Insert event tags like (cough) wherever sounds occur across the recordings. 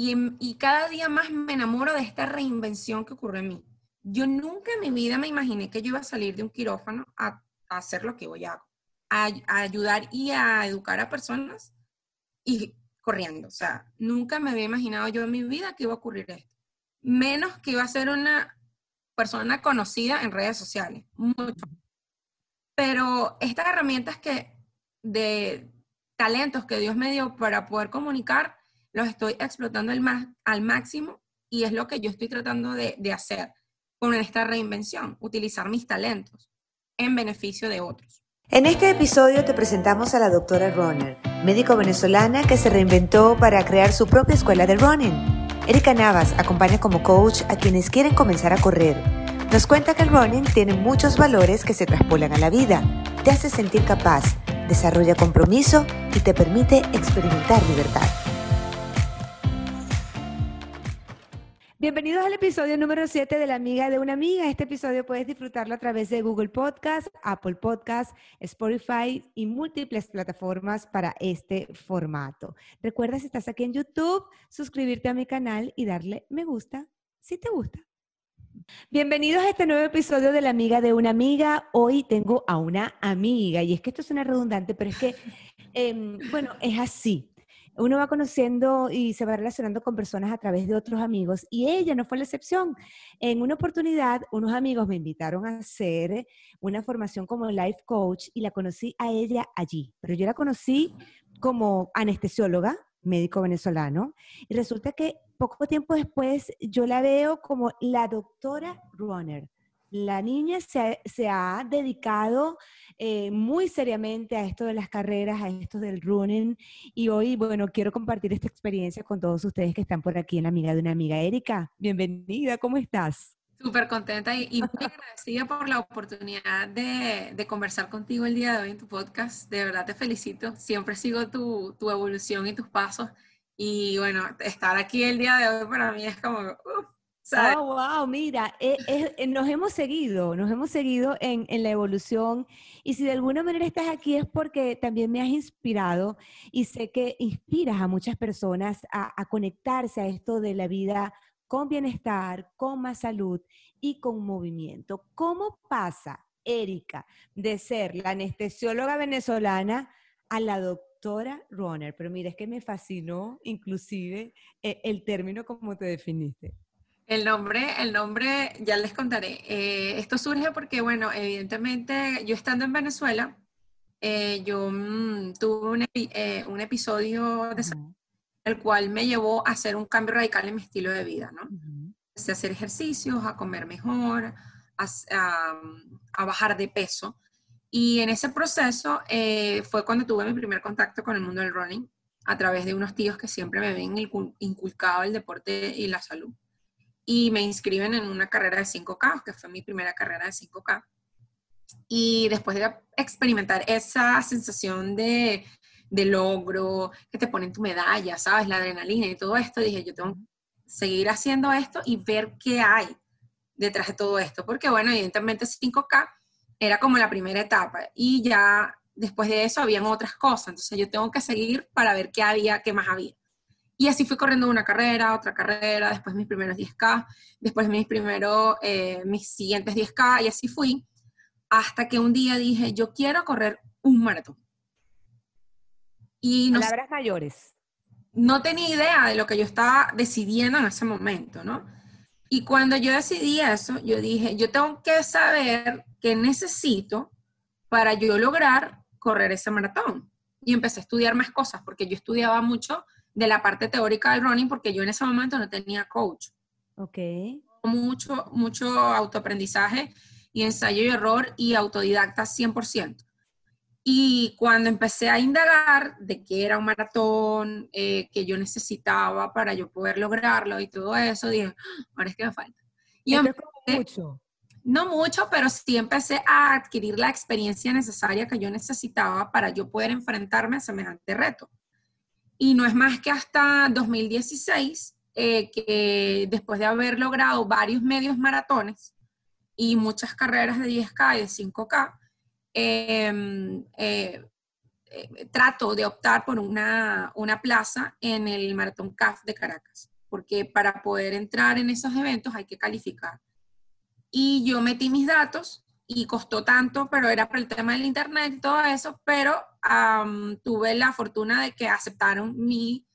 y, y cada día más me enamoro de esta reinvención que ocurre en mí. Yo nunca en mi vida me imaginé que yo iba a salir de un quirófano a, hacer lo que hoy hago, a, ayudar y a educar a personas y corriendo. O sea, nunca me había imaginado yo en mi vida que iba a ocurrir esto. Menos que iba a ser una persona conocida en redes sociales. Pero estas herramientas que de talentos que Dios me dio para poder comunicar, los estoy explotando al, máximo y es lo que yo estoy tratando de, hacer con esta reinvención, utilizar mis talentos en beneficio de otros. En este episodio te presentamos a la doctora Runner, médico venezolana que se reinventó para crear su propia escuela de running. Erika Navas acompaña como coach a quienes quieren comenzar a correr. Nos cuenta que el running tiene muchos valores que se traspolan a la vida, te hace sentir capaz, desarrolla compromiso y te permite experimentar libertad. Bienvenidos al episodio número 7 de La Amiga de una Amiga. Este episodio puedes disfrutarlo a través de Google Podcast, Apple Podcast, Spotify y múltiples plataformas para este formato. Recuerda si estás aquí en YouTube, suscribirte a mi canal y darle me gusta si te gusta. Bienvenidos a este nuevo episodio de La Amiga de una Amiga. Hoy tengo a una amiga y es que esto suena redundante, pero es que, eh, bueno, es así uno va conociendo y se va relacionando con personas a través de otros amigos y ella no fue la excepción. En una oportunidad, unos amigos me invitaron a hacer una formación como life coach y la conocí a ella allí, pero yo la conocí como anestesióloga, médico venezolano, y resulta que poco tiempo después yo la veo como la doctora Runner la niña se ha, dedicado eh, muy seriamente a esto de las carreras, a esto del running. Y hoy, bueno, quiero compartir esta experiencia con todos ustedes que están por aquí en la amiga de una amiga. Erika, bienvenida, ¿cómo estás? Súper contenta y, muy agradecida por la oportunidad de, conversar contigo el día de hoy en tu podcast. De verdad te felicito. Siempre sigo tu, evolución y tus pasos. Y bueno, estar aquí el día de hoy para mí es como, Oh, wow, mira, eh, eh, nos hemos seguido, nos hemos seguido en, la evolución y si de alguna manera estás aquí es porque también me has inspirado y sé que inspiras a muchas personas a, conectarse a esto de la vida con bienestar, con más salud y con movimiento. ¿Cómo pasa, Erika, de ser la anestesióloga venezolana a la doctora runner? Pero mira, es que me fascinó inclusive eh, el término como te definiste. El nombre, el nombre, ya les contaré. Eh, esto surge porque, bueno, evidentemente, yo estando en Venezuela, eh, yo mm, tuve un, eh, un, episodio de el cual me llevó a hacer un cambio radical en mi estilo de vida, ¿no? a hacer ejercicios, a comer mejor, a, a, bajar de peso. Y en ese proceso fue cuando tuve mi primer contacto con el mundo del running, a través de unos tíos que siempre me habían inculcado el deporte y la salud y me inscriben en una carrera de 5K, que fue mi primera carrera de 5K. Y después de experimentar esa sensación de, de logro, que te ponen tu medalla, ¿sabes? La adrenalina y todo esto, dije, yo tengo que seguir haciendo esto y ver qué hay detrás de todo esto. Porque, bueno, evidentemente 5K era como la primera etapa y ya después de eso habían otras cosas. Entonces yo tengo que seguir para ver qué había, qué más había. Y así fui corriendo una carrera, otra carrera, después mis primeros 10K, después mis primeros, eh, mis siguientes 10K, y así fui, hasta que un día dije, yo quiero correr un maratón. Y no, Palabras mayores. No tenía idea de lo que yo estaba decidiendo en ese momento, ¿no? Y cuando yo decidí eso, yo dije, yo tengo que saber qué necesito para yo lograr correr ese maratón. Y empecé a estudiar más cosas, porque yo estudiaba mucho de la parte teórica del running porque yo en ese momento no tenía coach. Ok. Mucho, mucho autoaprendizaje y ensayo y error y autodidacta 100%. Y cuando empecé a indagar de qué era un maratón, eh, que yo necesitaba para yo poder lograrlo y todo eso, dije, ah, ahora es que me falta. Y empecé, mucho. No mucho, pero sí empecé a adquirir la experiencia necesaria que yo necesitaba para yo poder enfrentarme a semejante reto. Y no es más que hasta 2016 eh, que después de haber logrado varios medios maratones y muchas carreras de 10K y de 5K, em, eh, eh, trato de optar por una, una plaza en el Maratón CAF de Caracas, porque para poder entrar en esos eventos hay que calificar. Y yo metí mis datos y costó tanto, pero era por el tema del internet y todo eso, pero tuve la fortuna de que aceptaron mi,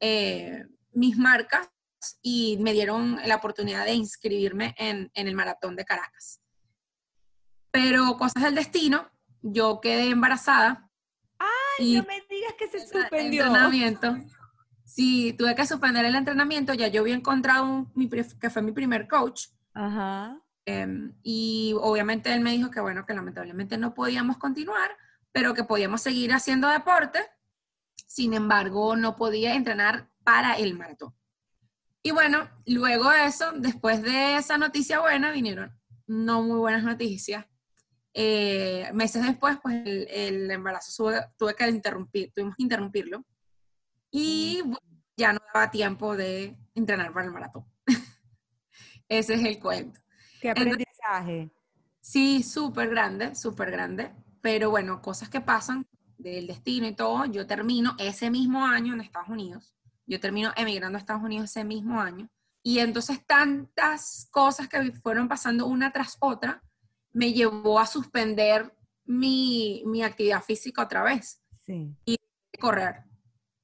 eh, mis marcas y me dieron la oportunidad de inscribirme en, en el maratón de Caracas. Pero cosas del destino, yo quedé embarazada. ¡Ay, no me digas que se suspendió! Entrenamiento. Sí, tuve que suspender el entrenamiento, ya yo había encontrado un, que fue mi primer coach. Ajá. Em, y obviamente él me dijo que bueno, que lamentablemente no podíamos continuar, pero que podíamos seguir haciendo deporte. Sin embargo, no podía entrenar para el maratón. Y bueno, luego de eso, después de esa noticia buena, vinieron no muy buenas noticias. Eh, meses después, pues el, embarazo tuve que interrumpir, tuvimos que interrumpirlo. Y ya no daba tiempo de entrenar para el maratón. (laughs) Ese es el cuento. ¿Qué aprendizaje? sí, súper grande, súper grande. Pero bueno, cosas que pasan del destino y todo. Yo termino ese mismo año en Estados Unidos. Yo termino emigrando a Estados Unidos ese mismo año. Y entonces tantas cosas que fueron pasando una tras otra me llevó a suspender mi, mi actividad física otra vez. Sí. Y correr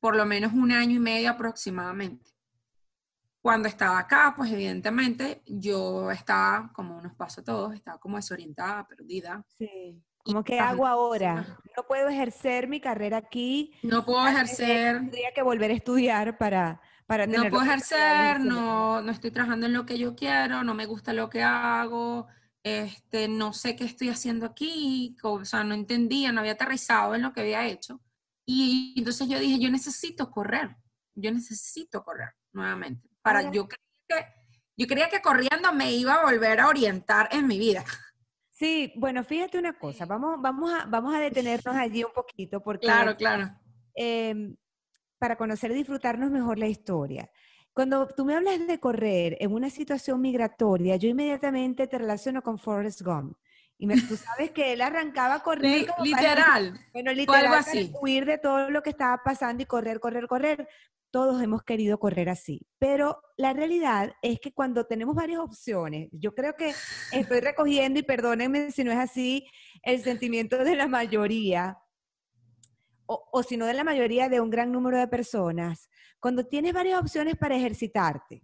por lo menos un año y medio aproximadamente. Cuando estaba acá, pues evidentemente yo estaba, como nos pasa a todos, estaba como desorientada, perdida. Sí. Como que hago ahora? No puedo ejercer mi carrera aquí. No puedo ejercer. Tendría que volver a estudiar para, para tener. No puedo ejercer, no, no estoy trabajando en lo que yo quiero, no me gusta lo que hago, este, no sé qué estoy haciendo aquí, o sea, no entendía, no había aterrizado en lo que había hecho. Y entonces yo dije, yo necesito correr, yo necesito correr nuevamente. Para, yo, creía que, yo creía que corriendo me iba a volver a orientar en mi vida. Sí, bueno, fíjate una cosa, vamos, vamos, a, vamos a detenernos allí un poquito porque... Claro, claro. Em, para conocer y disfrutarnos mejor la historia. Cuando tú me hablas de correr en una situación migratoria, yo inmediatamente te relaciono con Forrest Gump. Y tú sabes que él arrancaba a correr. literal. bueno, literal, así. huir de todo lo que estaba pasando y correr, correr, correr. Todos hemos querido correr así. Pero la realidad es que cuando tenemos varias opciones, yo creo que estoy recogiendo, y perdónenme si no es así, el sentimiento de la mayoría, o, o si no de la mayoría de un gran número de personas, cuando tienes varias opciones para ejercitarte,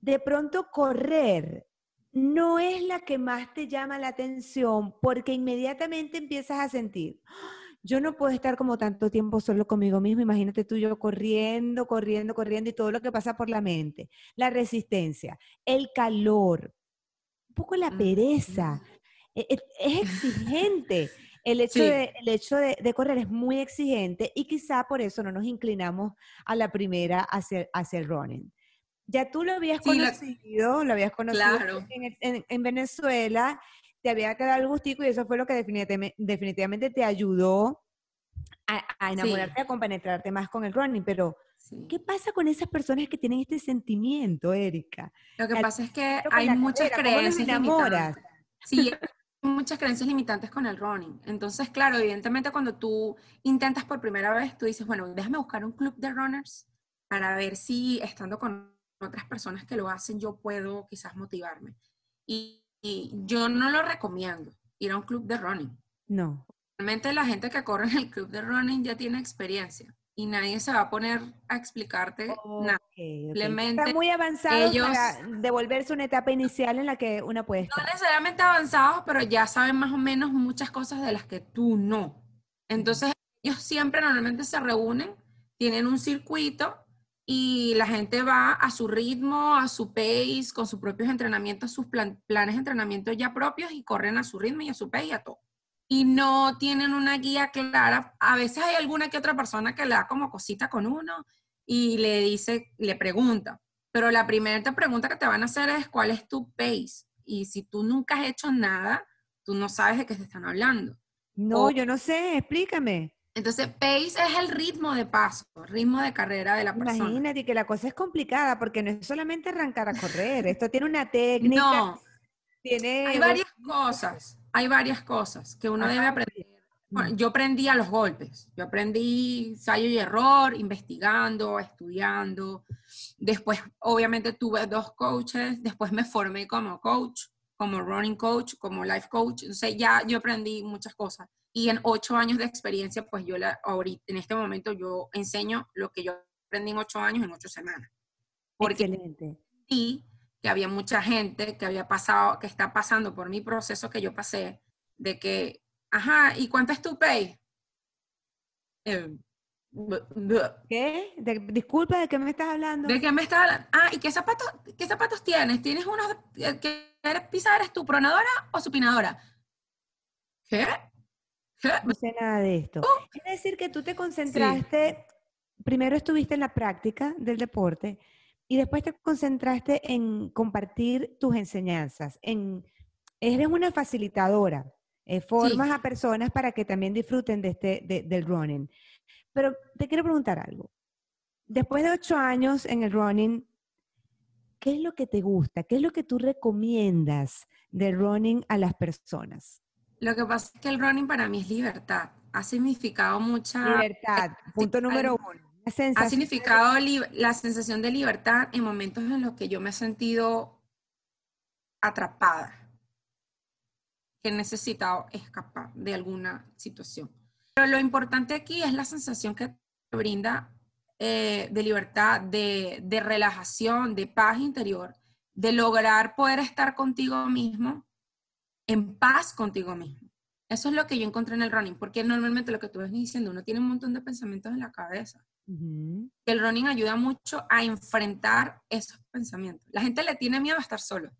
de pronto correr no es la que más te llama la atención porque inmediatamente empiezas a sentir, yo no puedo estar como tanto tiempo solo conmigo mismo, imagínate tú yo corriendo, corriendo, corriendo y todo lo que pasa por la mente, la resistencia, el calor, un poco la pereza, e, e, es, exigente. (laughs) El hecho, de, el hecho de, correr es muy exigente y quizá por eso no nos inclinamos a la primera hacia, hacia el running. Ya tú lo habías conocido, lo habías conocido en, Venezuela, te había quedado el gustico y eso fue lo que definitivamente, te ayudó a, enamorarte, a compenetrarte más con el running, pero ¿qué pasa con esas personas que tienen este sentimiento, Erika? Lo que pasa es que hay muchas creencias limitantes. Sí, muchas creencias limitantes con el running. Entonces, claro, evidentemente cuando tú intentas por primera vez, tú dices, bueno, déjame buscar un club de runners para ver si estando con otras personas que lo hacen yo puedo quizás motivarme. Y, yo no lo recomiendo, ir a un club de running. No. Realmente la gente que corre en el club de running ya tiene experiencia y nadie se va a poner a explicarte nada. Simplemente Está muy avanzado ellos, para devolverse una etapa inicial en la que una puede estar. No necesariamente avanzados, pero ya saben más o menos muchas cosas de las que tú no. Entonces, ellos siempre normalmente se reúnen, tienen un circuito y la gente va a su ritmo, a su pace, con sus propios entrenamientos, sus planes de entrenamiento ya propios y corren a su ritmo y a su pace y a todo y no tienen una guía clara. A veces hay alguna que otra persona que le da como cosita con uno y le dice, le pregunta. Pero la primera pregunta que te van a hacer es cuál es tu pace. Y si tú nunca has hecho nada, tú no sabes de qué se están hablando. No, yo no sé, explícame. Entonces, pace es el ritmo de paso, ritmo de carrera de la persona. Imagínate que la cosa es complicada porque no es solamente arrancar a correr, esto tiene una técnica. No, tiene... Hay varias cosas hay varias cosas que uno debe aprender bueno, yo aprendí a los golpes. Yo aprendí ensayo y error, investigando, estudiando. Después, obviamente, tuve dos coaches. Después me formé como coach, como running coach, como life coach. Entonces, ya yo aprendí muchas cosas. Y en ocho años de experiencia, pues yo la, ahorita, en este momento, yo enseño lo que yo aprendí en ocho años en ocho semanas. Porque Excelente. sí que había mucha gente que había pasado, que está pasando por mi proceso que yo pasé, de que Ajá, ¿y cuánto es tu pay? Eh, ¿Qué? disculpa, ¿de qué me estás hablando? ¿De qué me estás hablando? Ah, ¿y qué zapatos, qué zapatos tienes? ¿Tienes unos eh, que eres pisar, eres tu pronadora o supinadora? ¿Qué? No sé nada de esto. Uh. es decir, que tú te concentraste, primero estuviste en la práctica del deporte y después te concentraste en compartir tus enseñanzas, en eres una facilitadora. Eh, formas a personas para que también disfruten de este, del running. Pero te quiero preguntar algo. Después de ocho años en el running, ¿qué es lo que te gusta? ¿Qué es lo que tú recomiendas del running a las personas? Lo que pasa es que el running para mí es libertad. Ha significado mucha... Libertad, punto número uno. Ha significado la sensación de libertad en momentos en los que yo me he sentido atrapada que he necesitado escapar de alguna situación. Pero lo importante aquí es la sensación que te brinda eh, de libertad, de, de relajación, de paz interior, de lograr poder estar contigo mismo, en paz contigo mismo. Eso es lo que yo encontré en el running, porque normalmente lo que tú ves diciendo, uno tiene un montón de pensamientos en la cabeza. El running ayuda mucho a enfrentar esos pensamientos. La gente le tiene miedo a estar solo.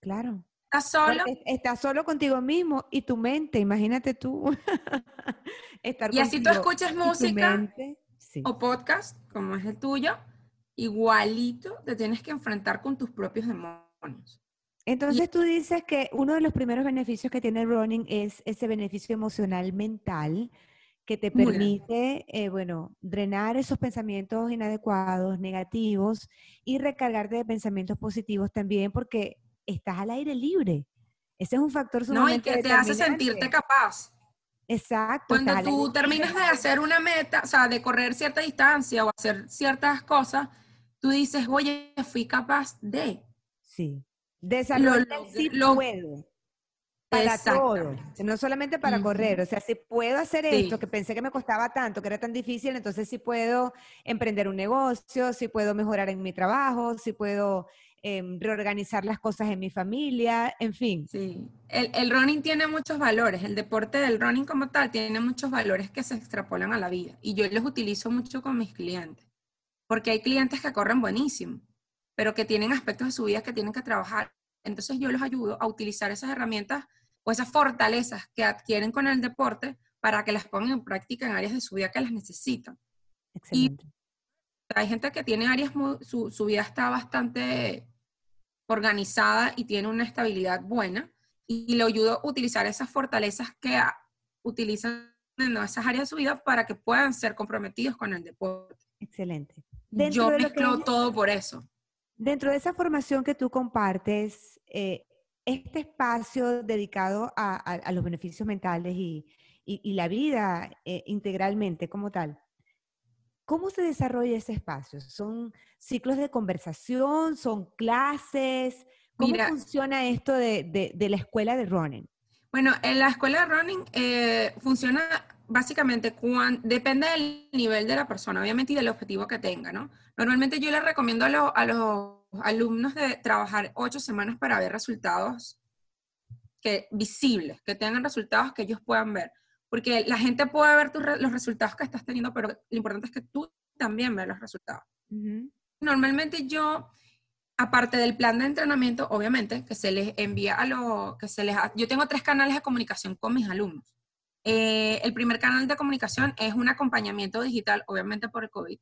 Claro. Estás solo. Estás solo contigo mismo y tu mente, imagínate tú. (laughs) y así tú escuchas música o podcast, como es el tuyo, igualito te tienes que enfrentar con tus propios demonios. Entonces tú dices que uno de los primeros beneficios que tiene el running es ese beneficio emocional mental que te permite, eh, bueno, drenar esos pensamientos inadecuados, negativos y recargarte de pensamientos positivos también, porque estás al aire libre. Ese es un factor sumamente No, y que te hace sentirte capaz. Exacto. Cuando tú terminas de hacer una meta, o sea, de correr cierta distancia o hacer ciertas cosas, tú dices, oye, fui capaz de. Sí. Desarrollar sí lo, puedo. Para todo, no solamente para correr, o sea, si puedo hacer esto que pensé que me costaba tanto, que era tan difícil, entonces sí puedo emprender un negocio, sí puedo mejorar en mi trabajo, sí puedo Em, reorganizar las cosas en mi familia, en fin. Sí, el, el, running tiene muchos valores, el deporte del running como tal tiene muchos valores que se extrapolan a la vida. Y yo los utilizo mucho con mis clientes, porque hay clientes que corren buenísimo, pero que tienen aspectos de su vida que tienen que trabajar. Entonces yo los ayudo a utilizar esas herramientas o esas fortalezas que adquieren con el deporte para que las pongan en práctica en áreas de su vida que las necesitan. Excelente hay gente que tiene áreas, su, su, vida está bastante organizada y tiene una estabilidad buena y le ayudo a utilizar esas fortalezas que utilizan en esas áreas de su vida para que puedan ser comprometidos con el deporte. Excelente. Yo mezclo todo por eso. Dentro de esa formación que tú compartes, eh, este espacio dedicado a, a, los beneficios mentales y, y, la vida eh, integralmente como tal, ¿Cómo se desarrolla ese espacio? ¿Son ciclos de conversación? ¿Son clases? ¿Cómo funciona esto de, la escuela de running? Bueno, en la escuela de running eh, funciona básicamente depende del nivel de la persona, obviamente, y del objetivo que tenga, ¿no? Normalmente yo les recomiendo a, a los alumnos de trabajar ocho semanas para ver resultados que, visibles, que tengan resultados que ellos puedan ver. Porque la gente puede ver los resultados que estás teniendo, pero lo importante es que tú también veas los resultados. Normalmente yo, aparte del plan de entrenamiento, obviamente, que se les envía a los, que se les, yo tengo tres canales de comunicación con mis alumnos. Eh, el primer canal de comunicación es un acompañamiento digital, obviamente por el COVID.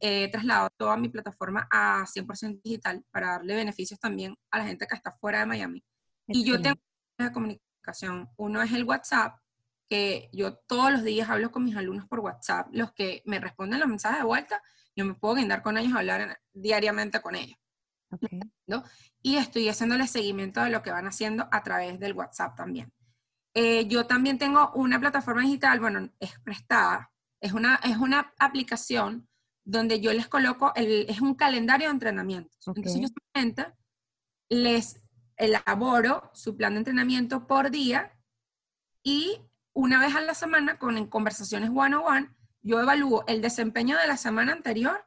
He trasladado toda mi plataforma a 100% digital para darle beneficios también a la gente que está fuera de Miami. Y yo tengo de comunicación. Uno es el WhatsApp, que yo todos los días hablo con mis alumnos por WhatsApp, los que me responden los mensajes de vuelta, yo me puedo guindar con ellos, hablar diariamente con ellos. ¿no? Y estoy haciéndole seguimiento de lo que van haciendo a través del WhatsApp también. Eh, yo también tengo una plataforma digital, bueno, es prestada, es una, es una aplicación donde yo les coloco, el, es un calendario de entrenamientos. Entonces yo simplemente les elaboro su plan de entrenamiento por día y una vez a la semana con conversaciones one on one, yo evalúo el desempeño de la semana anterior,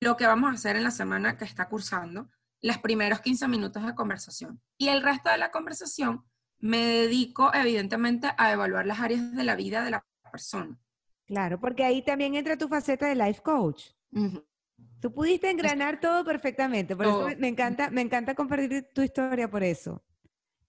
lo que vamos a hacer en la semana que está cursando, los primeros 15 minutos de conversación. Y el resto de la conversación me dedico evidentemente a evaluar las áreas de la vida de la persona. Claro, porque ahí también entra tu faceta de life coach. Tú pudiste engranar todo perfectamente, por eso me encanta, me encanta compartir tu historia por eso.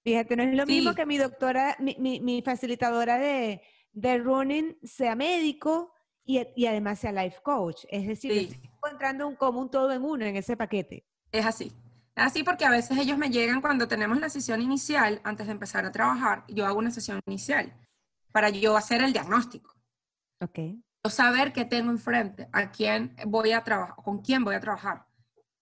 Fíjate, no es lo mismo que mi doctora, mi, facilitadora de, de, running sea médico y, y, además sea life coach. Es decir, estoy encontrando un común todo en uno en ese paquete. Es así. Así porque a veces ellos me llegan cuando tenemos la sesión inicial, antes de empezar a trabajar, yo hago una sesión inicial para yo hacer el diagnóstico. Ok. Yo saber qué tengo enfrente, a quién voy a trabajar, con quién voy a trabajar.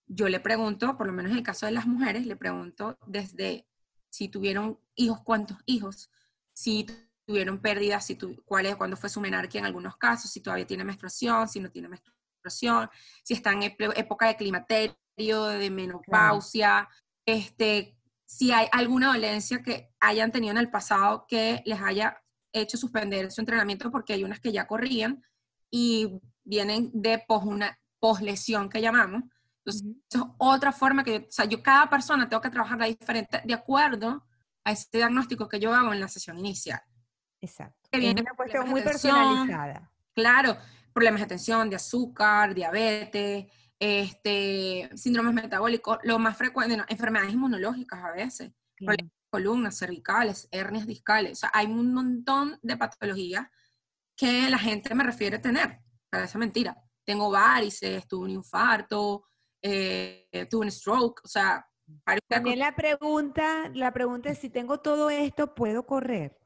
Yo le pregunto, por lo menos en el caso de las mujeres, le pregunto desde si tuvieron hijos, cuántos hijos, si tuvieron pérdidas, si cuál es, cuándo fue su menarquia en algunos casos, si todavía tiene menstruación, si no tiene menstruación, si está en época de climaterio, de menopausia, este, si hay alguna dolencia que hayan tenido en el pasado que les haya hecho suspender su entrenamiento porque hay unas que ya corrían y vienen de pos, una poslesión que llamamos. Entonces, eso es otra forma que, o sea, yo cada persona tengo que trabajarla diferente de acuerdo a ese diagnóstico que yo hago en la sesión inicial. Exacto. Que viene una cuestión muy personalizada. Claro, problemas de atención, de azúcar, diabetes, este, síndromes metabólicos, lo más frecuente, enfermedades inmunológicas a veces, columnas cervicales, hernias discales. O sea, hay un montón de patologías que la gente me refiere tener. esa mentira. Tengo varices, tuve un infarto, eh, tuve un stroke, o sea... También la pregunta, la pregunta es si tengo todo esto, ¿puedo correr?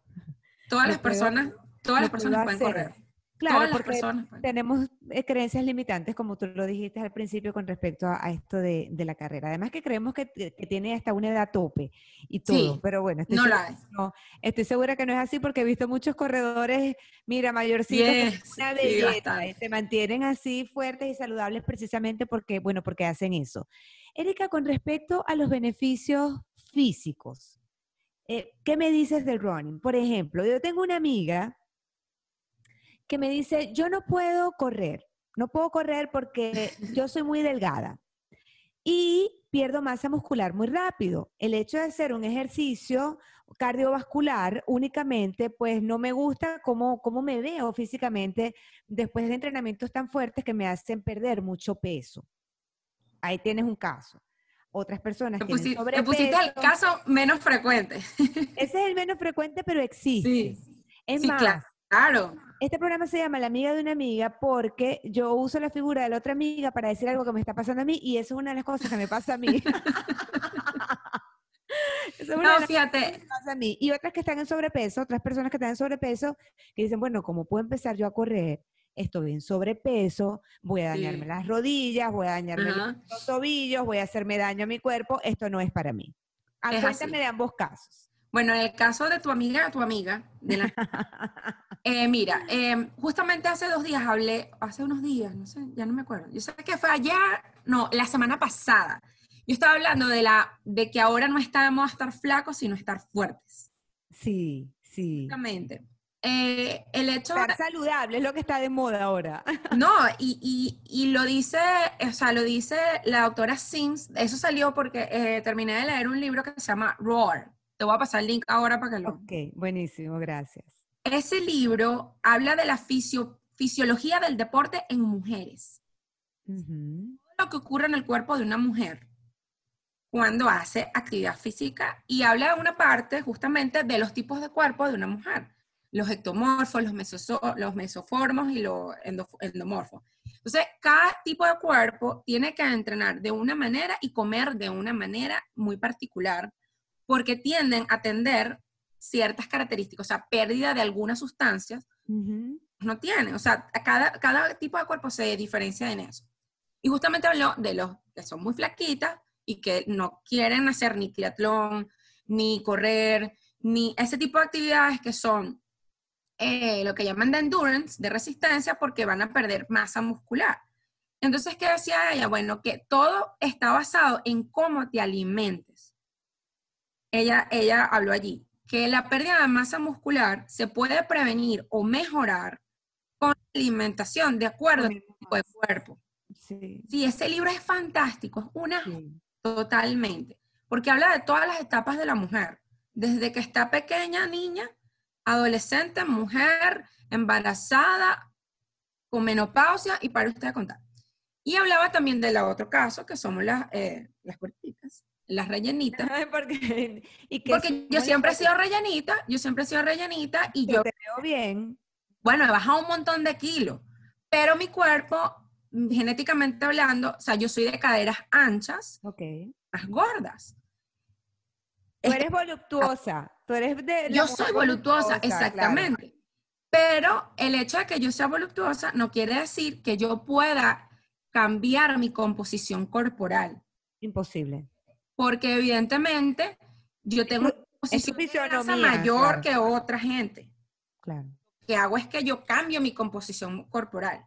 Todas las personas, todas las personas pueden correr. Claro, porque tenemos eh, creencias limitantes, como tú lo dijiste al principio, con respecto a, esto de, la carrera. Además que creemos que, tiene hasta una edad tope y todo, pero bueno, estoy, no segura, no, estoy segura que no es así porque he visto muchos corredores, mira, mayorcitos, una belleza, y se mantienen así fuertes y saludables precisamente porque, bueno, porque hacen eso. Erika, con respecto a los beneficios físicos, eh, ¿qué me dices del running? Por ejemplo, yo tengo una amiga que me dice, yo no puedo correr, no puedo correr porque (laughs) yo soy muy delgada y pierdo masa muscular muy rápido. El hecho de hacer un ejercicio cardiovascular únicamente, pues no me gusta cómo, cómo me veo físicamente después de entrenamientos tan fuertes que me hacen perder mucho peso. Ahí tienes un caso. Otras personas que pusiste, sobrepeso. pusiste el caso menos frecuente. Ese es el menos frecuente, pero existe. Sí, es más, claro. Este programa se llama La amiga de una amiga porque yo uso la figura de la otra amiga para decir algo que me está pasando a mí y eso es una de las cosas que me pasa a mí. no, fíjate. a mí. Y otras que están en sobrepeso, otras personas que están en sobrepeso, que dicen, bueno, ¿cómo puedo empezar yo a correr? Estoy en sobrepeso, voy a dañarme las rodillas, voy a dañarme los tobillos, voy a hacerme daño a mi cuerpo, esto no es para mí. Cuéntame de ambos casos. Bueno, en el caso de tu amiga, tu amiga, de la... (laughs) Eh, mira, em, justamente hace dos días hablé, hace unos días, no sé, ya no me acuerdo. Yo sé que fue ayer, no, la semana pasada. Yo estaba hablando de, la, de que ahora no estamos a estar flacos, sino estar fuertes. Sí, sí. Exactamente. Eh, el hecho estar saludable es lo que está de moda ahora. (laughs) No, y, y, lo dice, o sea, lo dice la doctora Sims, eso salió porque eh, terminé de leer un libro que se llama Roar. Te voy a pasar el link ahora para que lo... Ok, buenísimo, gracias. Ese libro habla de la fisiología del deporte en mujeres. Lo que ocurre en el cuerpo de una mujer cuando hace actividad física y habla de una parte justamente de los tipos de cuerpo de una mujer. Los ectomorfos, los, los mesoformos y los endomorfos. Entonces, cada tipo de cuerpo tiene que entrenar de una manera y comer de una manera muy particular porque tienden a tender ciertas características, o sea, pérdida de algunas sustancias, no tiene. O sea, cada, cada tipo de cuerpo se diferencia en eso. Y justamente habló de los que son muy flaquitas y que no quieren hacer ni triatlón, ni correr, ni ese tipo de actividades que son eh, lo que llaman de endurance, de resistencia, porque van a perder masa muscular. Entonces, ¿qué decía ella? Bueno, que todo está basado en cómo te alimentes. Ella, ella habló allí, que la pérdida de masa muscular se puede prevenir o mejorar con alimentación de acuerdo al tipo de cuerpo. Sí. sí. ese libro es fantástico, es una totalmente, porque habla de todas las etapas de la mujer, desde que está pequeña, niña, adolescente, mujer, embarazada, con menopausia y para usted contar. Y hablaba también del otro caso, que somos las, eh, las cuerpitas, las rellenitas. porque, (laughs) ¿y porque yo siempre he sido rellenita, yo siempre he sido rellenita y yo... Te veo bien. Bueno, he bajado un montón de kilos, pero mi cuerpo, genéticamente hablando, o sea, yo soy de caderas anchas, okay. más gordas. Tú eres voluptuosa, tú eres de... Yo soy voluptuosa, exactamente. Pero el hecho de que yo sea voluptuosa no quiere decir que yo pueda cambiar mi composición corporal. Imposible. Porque evidentemente yo tengo una composición mayor que otra gente. Claro. Lo que hago es que yo cambio mi composición corporal,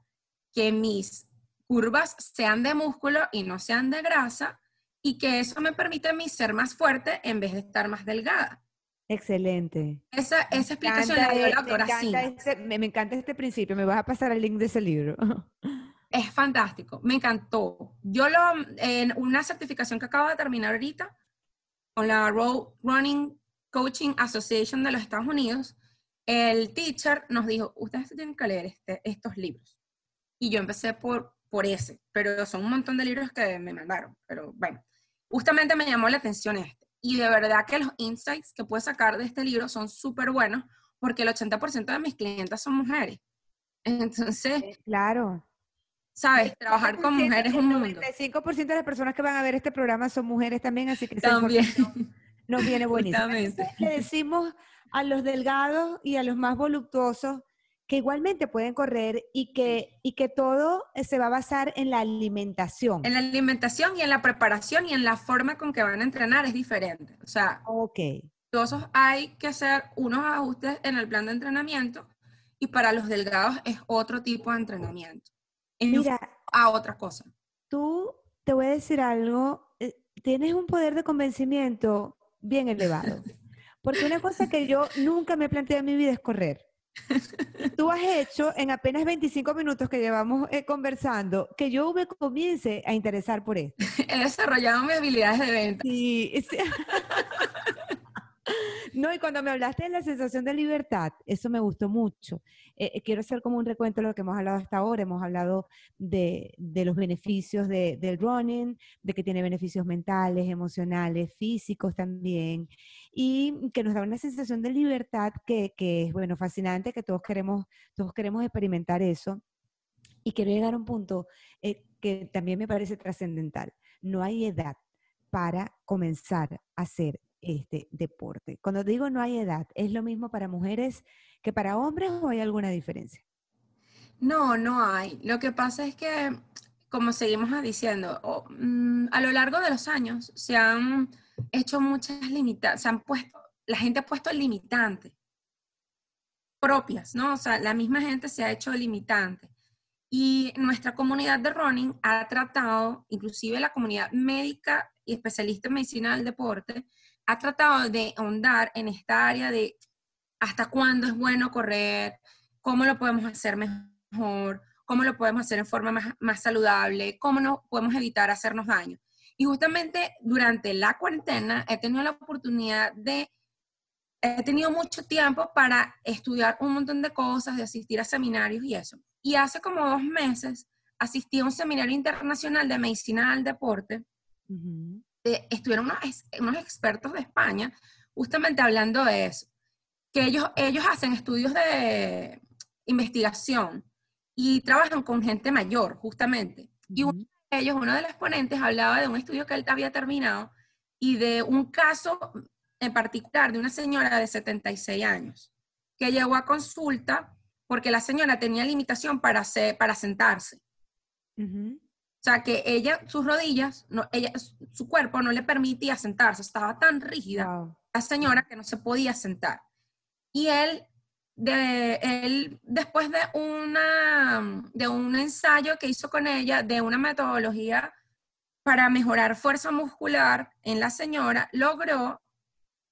que mis curvas sean de músculo y no sean de grasa, y que eso me permite a mí ser más fuerte en vez de estar más delgada. Excelente. Esa, esa explicación la dio la doctora este, me, me, encanta este principio. Me vas a pasar el link de ese libro. (laughs) es fantástico, me encantó. Yo lo, en una certificación que acabo de terminar ahorita, con la Road Running Coaching Association de los Estados Unidos, el teacher nos dijo, ustedes tienen que leer este, estos libros. Y yo empecé por, por ese, pero son un montón de libros que me mandaron. Pero bueno, justamente me llamó la atención este. Y de verdad que los insights que puedo sacar de este libro son súper buenos, porque el 80% de mis clientes son mujeres. Entonces, claro. ¿Sabes? Trabajar con mujeres es un mundo. El 95% de las personas que van a ver este programa son mujeres también, así que también nos viene buenísimo. Le decimos a los delgados y a los más voluptuosos que igualmente pueden correr y que, y que todo se va a basar en la alimentación. En la alimentación y en la preparación y en la forma con que van a entrenar es diferente. O sea, okay. todos hay que hacer unos ajustes en el plan de entrenamiento y para los delgados es otro tipo de entrenamiento. Mira, a otra cosa. Tú, te voy a decir algo, eh, tienes un poder de convencimiento bien elevado. Porque una cosa que yo nunca me he planteado en mi vida es correr. Tú has hecho en apenas 25 minutos que llevamos eh, conversando que yo me comience a interesar por esto. (laughs) He desarrollado mis habilidades de venta. Sí, (laughs) sí. No, y cuando me hablaste de la sensación de libertad, eso me gustó mucho. Eh, eh, quiero hacer como un recuento de lo que hemos hablado hasta ahora. Hemos hablado de, los beneficios del running, de que tiene beneficios mentales, emocionales, físicos también, y que nos da una sensación de libertad que, es, bueno, fascinante, que todos queremos, todos queremos experimentar eso. Y quiero llegar a un punto eh, que también me parece trascendental. No hay edad para comenzar a hacer este deporte. Cuando digo no hay edad, ¿es lo mismo para mujeres que para hombres o hay alguna diferencia? No, no hay. Lo que pasa es que, como seguimos diciendo, mm, a lo largo de los años se han hecho muchas limitantes, se han puesto, la gente ha puesto limitantes propias, ¿no? O sea, la misma gente se ha hecho limitante. Y nuestra comunidad de running ha tratado, inclusive la comunidad médica y especialista en medicina del deporte, ha tratado de ahondar en esta área de hasta cuándo es bueno correr, cómo lo podemos hacer mejor, cómo lo podemos hacer en forma más, saludable, cómo no podemos evitar hacernos daño. Y justamente durante la cuarentena he tenido la oportunidad de, he tenido mucho tiempo para estudiar un montón de cosas, de asistir a seminarios y eso. Y hace como dos meses asistí a un seminario internacional de medicina del deporte, estuvieron unos, expertos de España justamente hablando de eso, que ellos, ellos hacen estudios de investigación y trabajan con gente mayor, justamente. Y uno de ellos, uno de los ponentes, hablaba de un estudio que él había terminado y de un caso en particular de una señora de 76 años que llegó a consulta porque la señora tenía limitación para, para sentarse. O sea, que ella, sus rodillas, no, ella, su cuerpo no le permitía sentarse, estaba tan rígida, la señora que no se podía sentar. Y él, de, él después de, una, de un ensayo que hizo con ella, de una metodología para mejorar fuerza muscular en la señora, logró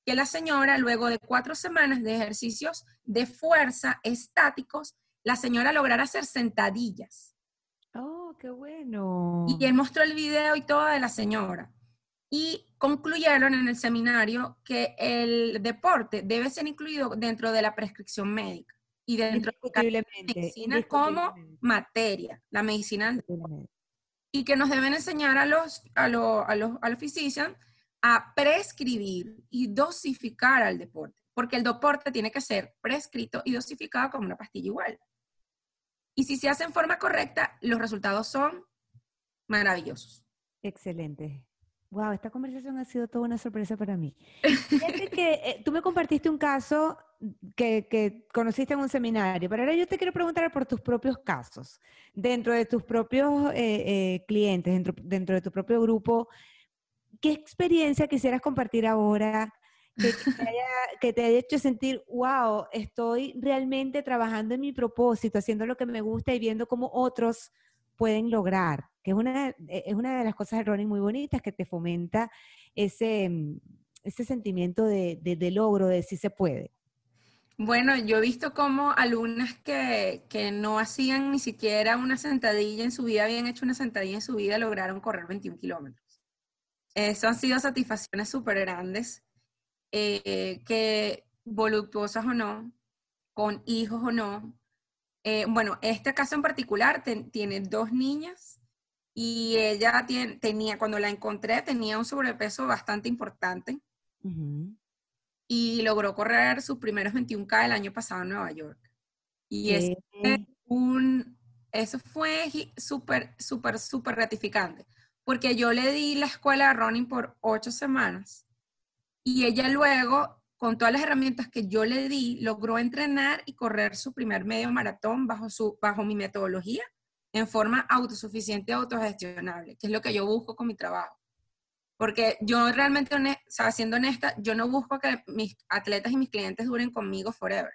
que la señora, luego de cuatro semanas de ejercicios de fuerza estáticos, la señora lograra hacer sentadillas. Oh, qué bueno. Y él mostró el video y todo de la señora. Y concluyeron en el seminario que el deporte debe ser incluido dentro de la prescripción médica y dentro de la medicina como materia, la medicina y que nos deben enseñar a los, a los, a los, a los physicians a prescribir y dosificar al deporte, porque el deporte tiene que ser prescrito y dosificado como una pastilla igual. Y si se hace en forma correcta, los resultados son maravillosos. Excelente. Wow, esta conversación ha sido toda una sorpresa para mí. (laughs) Fíjate que eh, tú me compartiste un caso que, que, conociste en un seminario, pero ahora yo te quiero preguntar por tus propios casos, dentro de tus propios eh, eh, clientes, dentro, dentro de tu propio grupo ¿qué experiencia quisieras compartir ahora que te, haya, hecho sentir, wow, estoy realmente trabajando en mi propósito, haciendo lo que me gusta y viendo cómo otros pueden lograr? Que es una, e, es una de las cosas de running muy bonitas que te fomenta ese, mm, ese sentimiento de, de, logro, de si se puede. Bueno, yo he visto como alumnas que, que, no hacían ni siquiera una sentadilla en su vida, habían hecho una sentadilla en su vida, lograron correr 21 kilómetros. Eso han sido satisfacciones súper grandes, eh, que voluptuosas o no, con hijos o no. Eh, bueno, este caso en particular tiene dos niñas y ella tenía, cuando la encontré, tenía un sobrepeso bastante importante y logró correr sus primeros 21K el año pasado en Nueva York. Y un, eso fue súper, súper, súper gratificante porque yo le di la escuela de running por ocho semanas y ella luego, con todas las herramientas que yo le di, logró entrenar y correr su primer medio maratón bajo, su, bajo mi metodología en forma autosuficiente autogestionable, que es lo que yo busco con mi trabajo. Porque yo realmente, siendo honesta, yo no busco que mis atletas y mis clientes duren conmigo forever,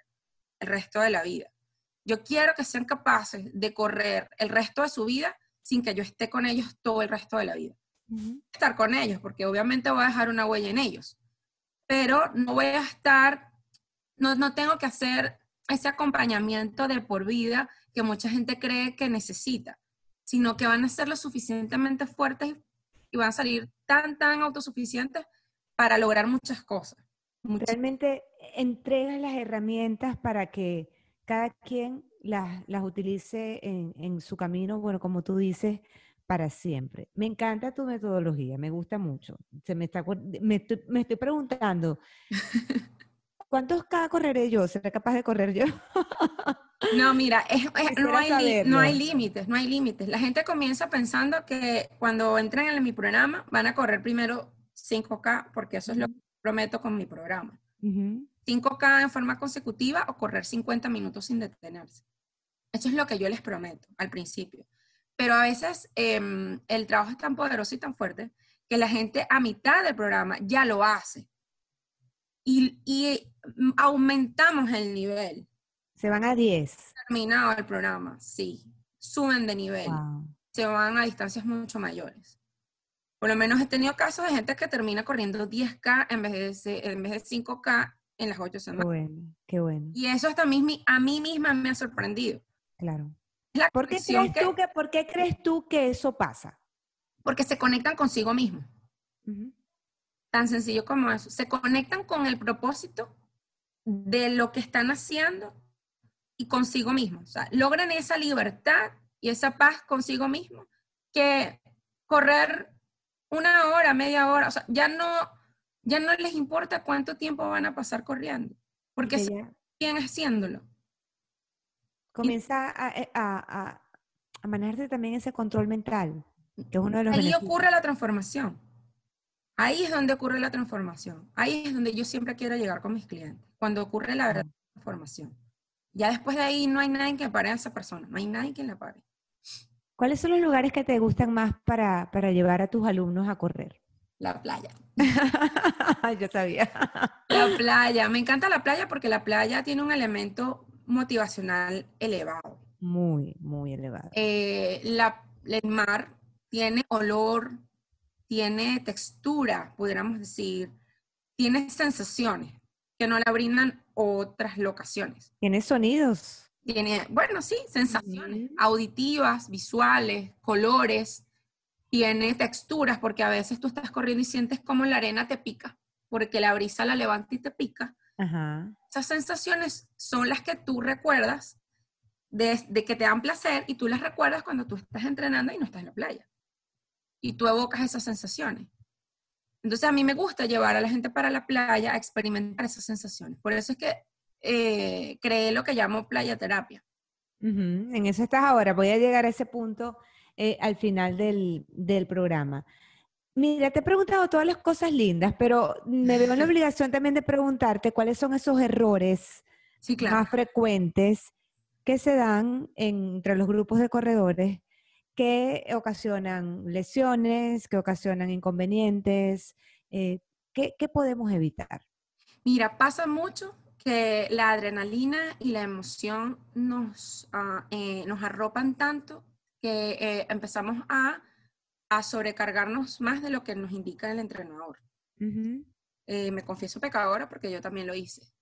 el resto de la vida. Yo quiero que sean capaces de correr el resto de su vida sin que yo esté con ellos todo el resto de la vida. Estar con ellos, porque obviamente voy a dejar una huella en ellos, pero no voy a estar, no, no tengo que hacer ese acompañamiento de por vida que mucha gente cree que necesita, sino que van a ser lo suficientemente fuertes y van a salir tan, tan autosuficientes para lograr muchas cosas. Realmente entregas las herramientas para que cada quien las, las utilice en, en, su camino, bueno, como tú dices, para siempre. Me encanta tu metodología, me gusta mucho. Se me, está, me, estoy, me estoy preguntando, (laughs) ¿cuántos K correré yo? ¿Seré capaz de correr yo? No, mira, (laughs) no, hay, no hay límites, no hay límites. La gente comienza pensando que cuando entran en mi programa van a correr primero 5K, porque eso es lo que prometo con mi programa. 5K en forma consecutiva o correr 50 minutos sin detenerse. Eso es lo que yo les prometo al principio. Pero a veces em, el trabajo es tan poderoso y tan fuerte que la gente a mitad del programa ya lo hace. Y, y aumentamos el nivel. Se van a 10. Terminado el programa, sí. Suben de nivel. Se van a distancias mucho mayores. Por lo menos he tenido casos de gente que termina corriendo 10K en vez de, en vez de 5K en las 8 semanas. Qué bueno, qué bueno. Y eso hasta a mí, a mí misma me ha sorprendido. Claro. ¿Por qué, crees tú que, ¿Por qué crees tú que eso pasa? Porque se conectan consigo mismo. Tan sencillo como eso. Se conectan con el propósito de lo que están haciendo y consigo mismo. O sea, logran esa libertad y esa paz consigo mismo que correr una hora, media hora, o sea, ya no, ya no les importa cuánto tiempo van a pasar corriendo, porque siguen haciéndolo comienza a, eh, a, a, manejarse también ese control mental, que es uno de los Ahí ocurre la transformación. Ahí es donde ocurre la transformación. Ahí es donde yo siempre quiero llegar con mis clientes, cuando ocurre la verdadera transformación. Ya después de ahí no hay nadie que pare a esa persona, no hay nadie que la pare. ¿Cuáles son los lugares que te gustan más para, para llevar a tus alumnos a correr? La playa. (laughs) Yo sabía. La playa. Me encanta la playa porque la playa tiene un elemento motivacional elevado. Muy, muy elevado. Eh, la, el mar tiene olor, tiene textura, pudiéramos decir, tiene sensaciones que no la brindan otras locaciones. Tiene sonidos. Tiene, bueno, sí, sensaciones auditivas, visuales, colores, tiene texturas, porque a veces tú estás corriendo y sientes como la arena te pica, porque la brisa la levanta y te pica. Esas sensaciones son las que tú recuerdas de, de, que te dan placer y tú las recuerdas cuando tú estás entrenando y no estás en la playa. Y tú evocas esas sensaciones. Entonces a mí me gusta llevar a la gente para la playa a experimentar esas sensaciones. Por eso es que eh, creé lo que llamo playa terapia. En eso estás ahora. Voy a llegar a ese punto eh, al final del, del, programa. Mira, te he preguntado todas las cosas lindas, pero me veo en la (laughs) obligación también de preguntarte cuáles son esos errores más frecuentes que se dan entre los grupos de corredores que ocasionan lesiones, que ocasionan inconvenientes. Eh, ¿qué, ¿Qué podemos evitar? Mira, pasa mucho que la adrenalina y la emoción nos, eh, nos arropan tanto que eh, empezamos a, a, sobrecargarnos más de lo que nos indica el entrenador. Eh, me confieso pecadora porque yo también lo hice.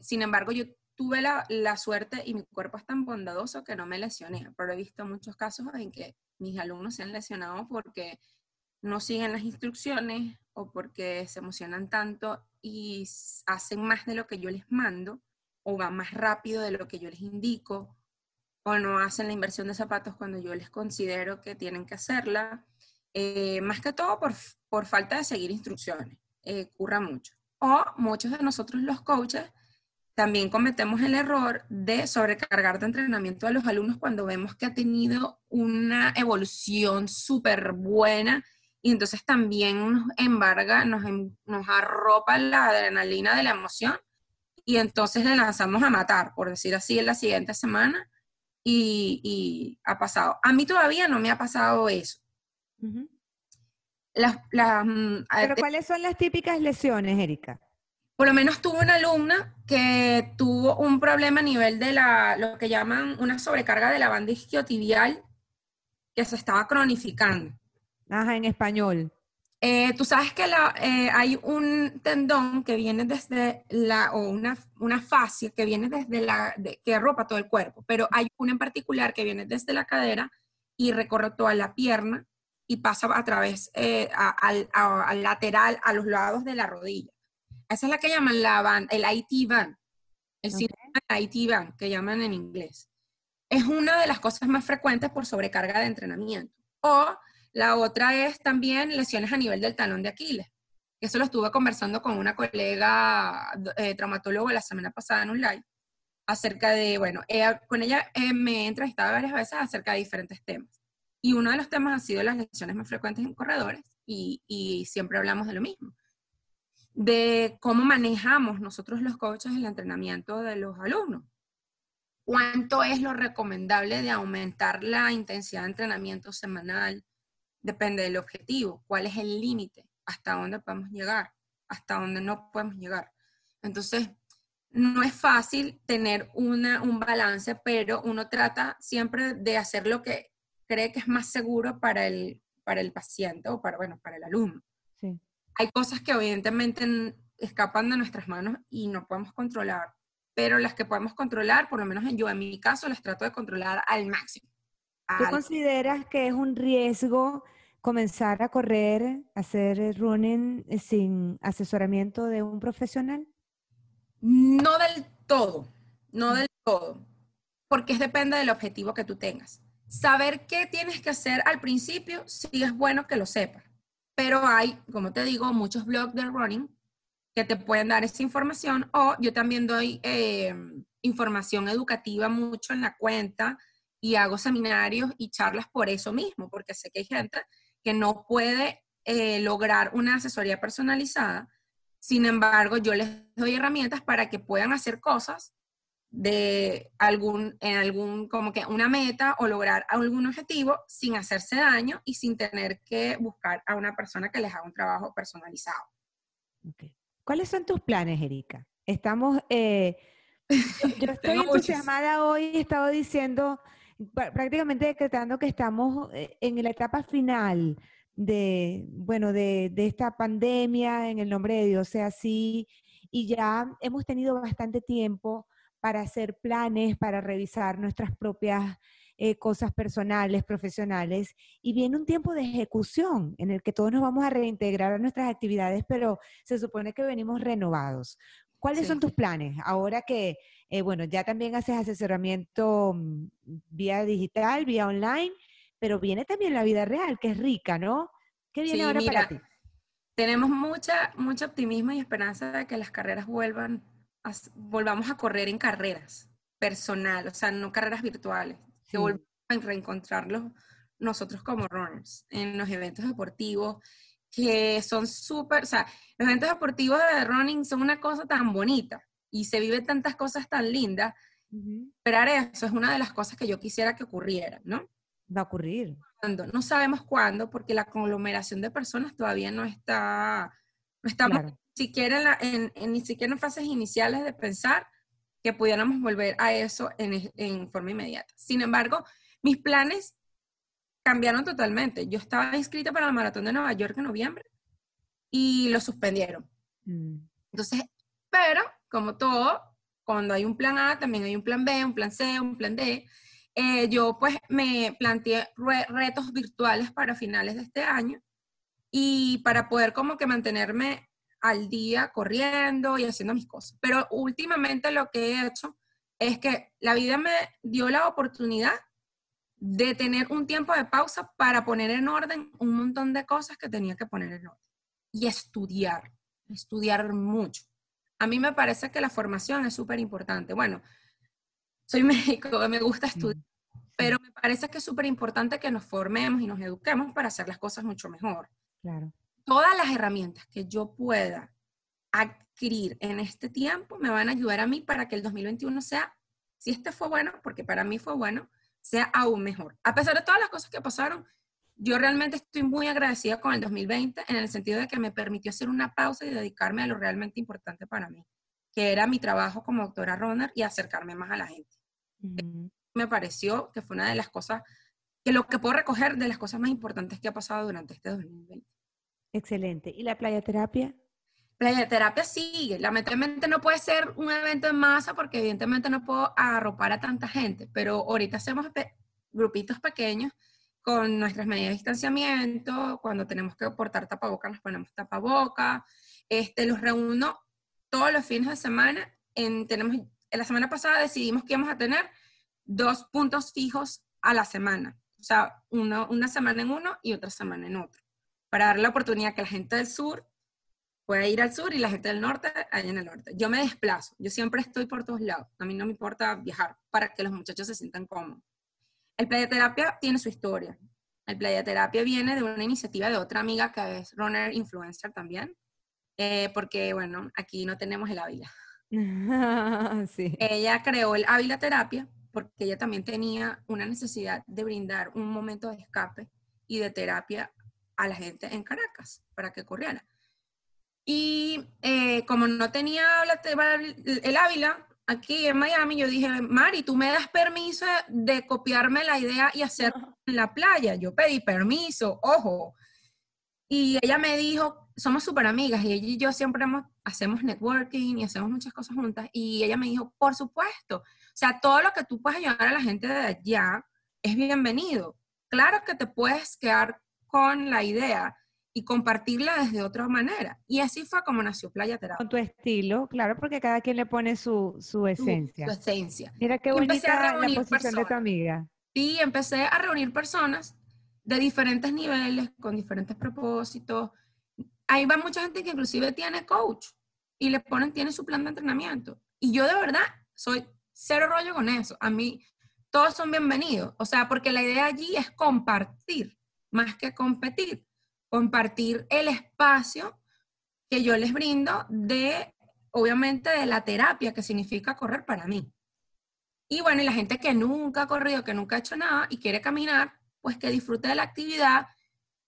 sin embargo, yo tuve la, la, suerte y mi cuerpo es tan bondadoso que no me lesioné, pero he visto muchos casos en que mis alumnos se han lesionado porque no siguen las instrucciones o porque se emocionan tanto y hacen más de lo que yo les mando, o van más rápido de lo que yo les indico, o no hacen la inversión de zapatos cuando yo les considero que tienen que hacerla, eh, más que todo por, por, falta de seguir instrucciones, eh, ocurra mucho. O muchos de nosotros los coaches también cometemos el error de sobrecargar de entrenamiento a los alumnos cuando vemos que ha tenido una evolución súper buena y entonces también nos embarga, nos, em, nos arropa la adrenalina de la emoción y entonces le lanzamos a matar, por decir así, en la siguiente semana y, ha pasado. A mí todavía no me ha pasado eso. Mm, Pero ¿cuáles son las típicas lesiones, Erika? Por lo menos tuve una alumna que tuvo un problema a nivel de la, lo que llaman una sobrecarga de la banda isquiotibial que se estaba cronificando. Ajá, en español. Eh, tú sabes que la, eh, hay un tendón que viene desde la, o una, una fascia que viene desde la, que arropa todo el cuerpo, pero hay una en particular que viene desde la cadera y recorre toda la pierna y pasa a través, eh, al, lateral, a los lados de la rodilla. Esa es la que llaman la el IT band, el síndrome IT band, que llaman en inglés. Es una de las cosas más frecuentes por sobrecarga de entrenamiento. O la otra es también lesiones a nivel del talón de Aquiles. Eso lo estuve conversando con una colega eh, la semana pasada en un live acerca de, bueno, con ella eh, me he entrevistado varias veces acerca de diferentes temas. Y uno de los temas ha sido las lesiones más frecuentes en corredores y, y siempre hablamos de lo mismo, de cómo manejamos nosotros los coaches el entrenamiento de los alumnos. ¿Cuánto es lo recomendable de aumentar la intensidad de entrenamiento semanal? Depende del objetivo, cuál es el límite, hasta dónde podemos llegar, hasta dónde no podemos llegar. Entonces, no es fácil tener una, un balance, pero uno trata siempre de hacer lo que cree que es más seguro para el, para el paciente o para, bueno, para el alumno. Sí. Hay cosas que evidentemente escapan de nuestras manos y no podemos controlar, pero las que podemos controlar, por lo menos yo en mi caso, las trato de controlar al máximo. ¿Tú consideras que es un riesgo comenzar a correr, hacer running eh, sin asesoramiento de un profesional? No del todo, no del todo, porque depende del objetivo que tú tengas. Saber qué tienes que hacer al principio, sí es bueno que lo sepas, pero hay, como te digo, muchos blogs de running que te pueden dar esa información o yo también doy eh, información educativa mucho en la cuenta y hago seminarios y charlas por eso mismo, porque sé que hay gente que no puede eh, lograr una asesoría personalizada. Sin embargo, yo les doy herramientas para que puedan hacer cosas de algún, en algún, como que una meta o lograr algún objetivo sin hacerse daño y sin tener que buscar a una persona que les haga un trabajo personalizado. ¿Cuáles son tus planes, Erika? Estamos, eh, (laughs) yo, estoy entusiasmada hoy, he estado diciendo, prácticamente decretando que estamos eh, en la etapa final de, bueno, de, esta pandemia, en el nombre de Dios sea así, y ya hemos tenido bastante tiempo para hacer planes, para revisar nuestras propias eh, cosas personales, profesionales, y viene un tiempo de ejecución en el que todos nos vamos a reintegrar a nuestras actividades, pero se supone que venimos renovados. ¿Cuáles son tus planes ahora que, eh, bueno, ya también haces asesoramiento mm, vía digital, vía online, pero viene también la vida real, que es rica, ¿no? ¿Qué viene ahora para ti? Tenemos mucha, mucho optimismo y esperanza de que las carreras vuelvan volvamos a correr en carreras personal, o sea, no carreras virtuales, que volvamos a reencontrarlos nosotros como runners en los eventos deportivos, que son súper, o sea, los eventos deportivos de running son una cosa tan bonita y se viven tantas cosas tan lindas. Esperar eso es una de las cosas que yo quisiera que ocurriera, ¿no? Va a ocurrir. No sabemos cuándo, porque la conglomeración de personas todavía no está, no estamos siquiera en, ni siquiera en fases iniciales de pensar que pudiéramos volver a eso en, forma inmediata. Sin embargo, mis planes cambiaron totalmente. Yo estaba inscrita para la maratón de Nueva York en noviembre y lo suspendieron. Mm. Entonces, pero como todo, cuando hay un plan A, también hay un plan B, un plan C, un plan D. Eh, yo pues me planteé retos virtuales para finales de este año y para poder como que mantenerme al día corriendo y haciendo mis cosas. Pero últimamente lo que he hecho es que la vida me dio la oportunidad de tener un tiempo de pausa para poner en orden un montón de cosas que tenía que poner en orden. Y estudiar, estudiar mucho. A mí me parece que la formación es súper importante. Bueno, soy (laughs) médico, me gusta estudiar, pero me parece que es súper importante que nos formemos y nos eduquemos para hacer las cosas mucho mejor. Claro todas las herramientas que yo pueda adquirir en este tiempo me van a ayudar a mí para que el 2021 sea, si este fue bueno, porque para mí fue bueno, sea aún mejor. A pesar de todas las cosas que pasaron, yo realmente estoy muy agradecida con el 2020 en el sentido de que me permitió hacer una pausa y dedicarme a lo realmente importante para mí, que era mi trabajo como doctora runner y acercarme más a la gente. Me pareció que fue una de las cosas, que lo que puedo recoger de las cosas más importantes que ha pasado durante este 2020. Excelente. ¿Y la playa terapia? Playa terapia sigue. Lamentablemente no puede ser un evento en masa porque evidentemente no puedo arropar a tanta gente, pero ahorita hacemos grupitos pequeños con nuestras medidas de distanciamiento, cuando tenemos que portar tapabocas nos ponemos tapabocas, este, los reúno todos los fines de semana. En, tenemos, en la semana pasada decidimos que íbamos a tener dos puntos fijos a la semana, o sea, uno, una semana en uno y otra semana en otro para dar la oportunidad que la gente del sur pueda ir al sur y la gente del norte allá en el norte. Yo me desplazo, yo siempre estoy por todos lados, a mí no me importa viajar para que los muchachos se sientan cómodos. El playa terapia tiene su historia. El playa terapia viene de una iniciativa de otra amiga que es runner influencer también, eh, porque bueno, aquí no tenemos el Ávila. (laughs) sí. Ella creó el Ávila Terapia porque ella también tenía una necesidad de brindar un momento de escape y de terapia a la gente en Caracas para que corriera. Y eh, como no tenía el Ávila aquí en Miami, yo dije, Mari, tú me das permiso de copiarme la idea y hacer en la playa. Yo pedí permiso, ojo. Y ella me dijo, somos súper amigas y ella y yo siempre hacemos networking y hacemos muchas cosas juntas. Y ella me dijo, por supuesto, o sea, todo lo que tú puedas ayudar a la gente de allá es bienvenido. Claro que te puedes quedar con la idea y compartirla desde otra manera. Y así fue como nació Playa Terapia. Con tu estilo, claro, porque cada quien le pone su, su esencia. Su, esencia. Mira qué bonita la posición de tu amiga. Sí, empecé a reunir personas de diferentes niveles, con diferentes propósitos. Ahí va mucha gente que inclusive tiene coach y le ponen, tiene su plan de entrenamiento. Y yo de verdad soy cero rollo con eso. A mí todos son bienvenidos. O sea, porque la idea allí es compartir más que competir, compartir el espacio que yo les brindo de, obviamente, de la terapia que significa correr para mí. Y bueno, y la gente que nunca ha corrido, que nunca ha hecho nada y quiere caminar, pues que disfrute de la actividad,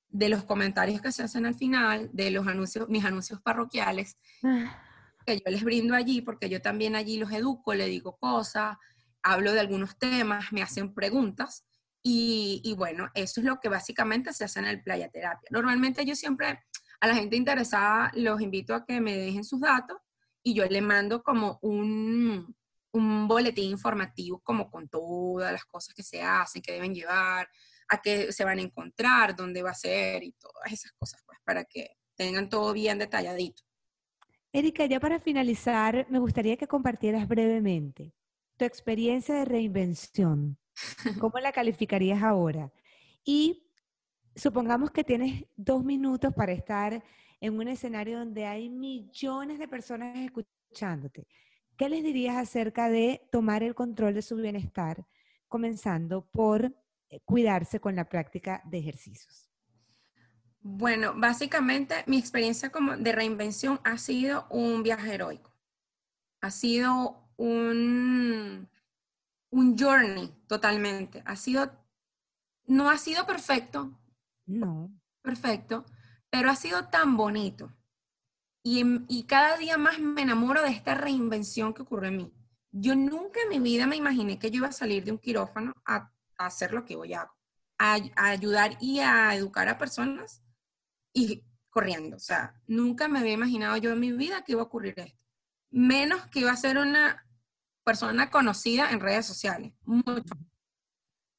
de los comentarios que se hacen al final, de los anuncios, mis anuncios parroquiales, ah. que yo les brindo allí, porque yo también allí los educo, le digo cosas, hablo de algunos temas, me hacen preguntas. Y, bueno, eso es lo que básicamente se hace en el playa terapia. Normalmente yo siempre a la gente interesada los invito a que me dejen sus datos y yo le mando como un, un boletín informativo como con todas las cosas que se hacen, que deben llevar, a qué se van a encontrar, dónde va a ser y todas esas cosas, pues para que tengan todo bien detalladito. Erika, ya para finalizar, me gustaría que compartieras brevemente tu experiencia de reinvención. ¿Cómo la calificarías ahora? Y supongamos que tienes dos minutos para estar en un escenario donde hay millones de personas escuchándote. ¿Qué les dirías acerca de tomar el control de su bienestar, comenzando por eh, cuidarse con la práctica de ejercicios? Bueno, básicamente mi experiencia como de reinvención ha sido un viaje heroico. Ha sido un, un journey totalmente. Ha sido, no ha sido perfecto. No. Perfecto, pero ha sido tan bonito. Y, y cada día más me enamoro de esta reinvención que ocurre en mí. Yo nunca en mi vida me imaginé que yo iba a salir de un quirófano a hacer lo que voy a, a, ayudar y a educar a personas y corriendo. O sea, nunca me había imaginado yo en mi vida que iba a ocurrir esto. Menos que iba a ser una persona conocida en redes sociales. Mucho.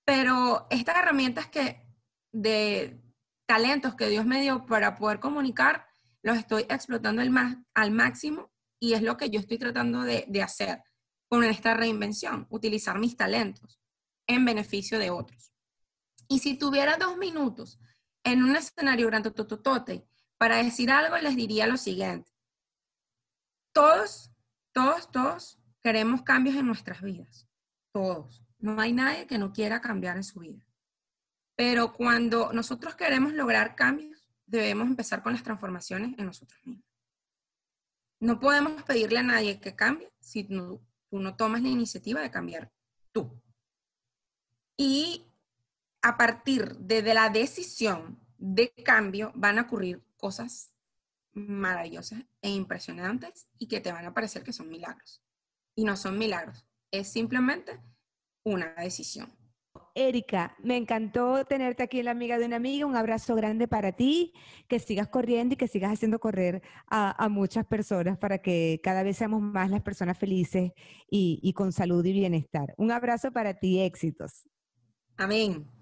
Pero estas herramientas que de talentos que Dios me dio para poder comunicar, los estoy explotando al, al máximo y es lo que yo estoy tratando de, de hacer con esta reinvención, utilizar mis talentos en beneficio de otros. Y si tuviera dos minutos en un escenario tototote para decir algo, les diría lo siguiente. Todos, todos, todos queremos cambios en nuestras vidas. Todos. No hay nadie que no quiera cambiar en su vida. Pero cuando nosotros queremos lograr cambios, debemos empezar con las transformaciones en nosotros mismos. No podemos pedirle a nadie que cambie si tú no tomas la iniciativa de cambiar tú. Y a partir de, la decisión de cambio van a ocurrir cosas maravillosas e impresionantes y que te van a parecer que son milagros. Y no son milagros, es simplemente una decisión. Erika, me encantó tenerte aquí en la amiga de una amiga. Un abrazo grande para ti, que sigas corriendo y que sigas haciendo correr a, muchas personas para que cada vez seamos más las personas felices y con salud y bienestar. Un abrazo para ti, éxitos. Amén.